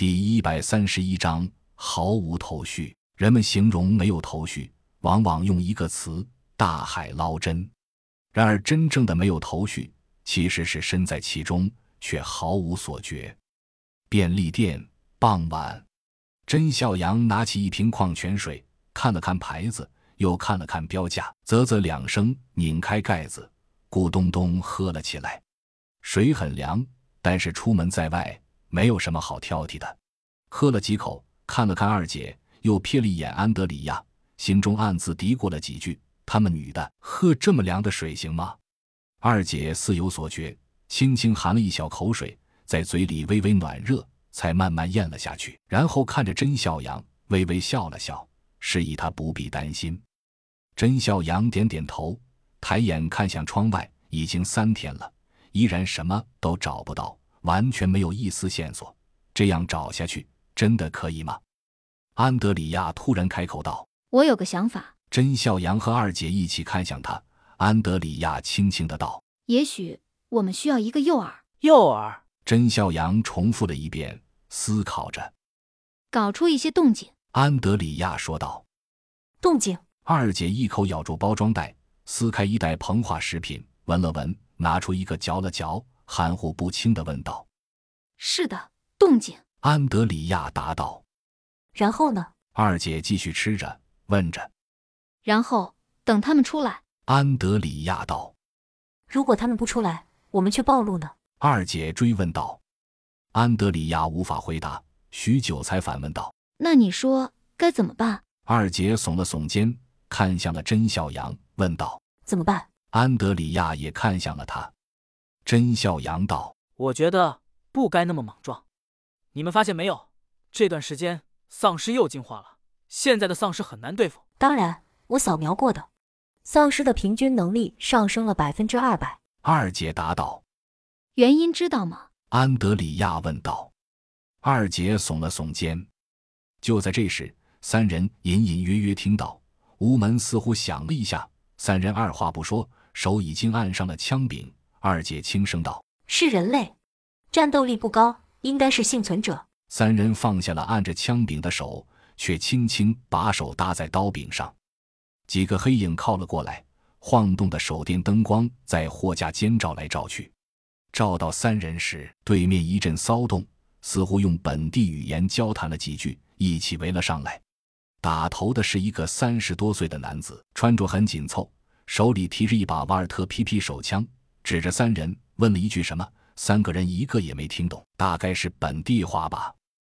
第一百三十一章毫无头绪。人们形容没有头绪，往往用一个词“大海捞针”。然而，真正的没有头绪，其实是身在其中却毫无所觉。便利店，傍晚，甄笑阳拿起一瓶矿泉水，看了看牌子，又看了看标价，啧啧两声，拧开盖子，咕咚咚喝了起来。水很凉，但是出门在外。没有什么好挑剔的，喝了几口，看了看二姐，又瞥了一眼安德里亚，心中暗自嘀咕了几句：“他们女的喝这么凉的水行吗？”二姐似有所觉，轻轻含了一小口水，在嘴里微微暖热，才慢慢咽了下去，然后看着甄笑阳，微微笑了笑，示意他不必担心。甄笑阳点点头，抬眼看向窗外，已经三天了，依然什么都找不到。完全没有一丝线索，这样找下去真的可以吗？安德里亚突然开口道：“我有个想法。”甄笑阳和二姐一起看向他。安德里亚轻轻的道：“也许我们需要一个诱饵。”诱饵。甄笑阳重复了一遍，思考着。搞出一些动静。安德里亚说道：“动静。”二姐一口咬住包装袋，撕开一袋膨化食品，闻了闻，拿出一个嚼了嚼。含糊不清的问道：“是的，动静。”安德里亚答道。“然后呢？”二姐继续吃着，问着。“然后等他们出来。”安德里亚道。“如果他们不出来，我们却暴露呢？”二姐追问道。安德里亚无法回答，许久才反问道：“那你说该怎么办？”二姐耸了耸肩，看向了甄小阳，问道：“怎么办？”安德里亚也看向了他。甄笑阳道：“我觉得不该那么莽撞。你们发现没有？这段时间丧尸又进化了。现在的丧尸很难对付。当然，我扫描过的，丧尸的平均能力上升了百分之二百。”二姐答道：“原因知道吗？”安德里亚问道。二姐耸了耸肩。就在这时，三人隐隐约约听到屋门似乎响了一下。三人二话不说，手已经按上了枪柄。二姐轻声道：“是人类，战斗力不高，应该是幸存者。”三人放下了按着枪柄的手，却轻轻把手搭在刀柄上。几个黑影靠了过来，晃动的手电灯光在货架间照来照去。照到三人时，对面一阵骚动，似乎用本地语言交谈了几句，一起围了上来。打头的是一个三十多岁的男子，穿着很紧凑，手里提着一把瓦尔特 PP 手枪。指着三人问了一句什么，三个人一个也没听懂，大概是本地话吧。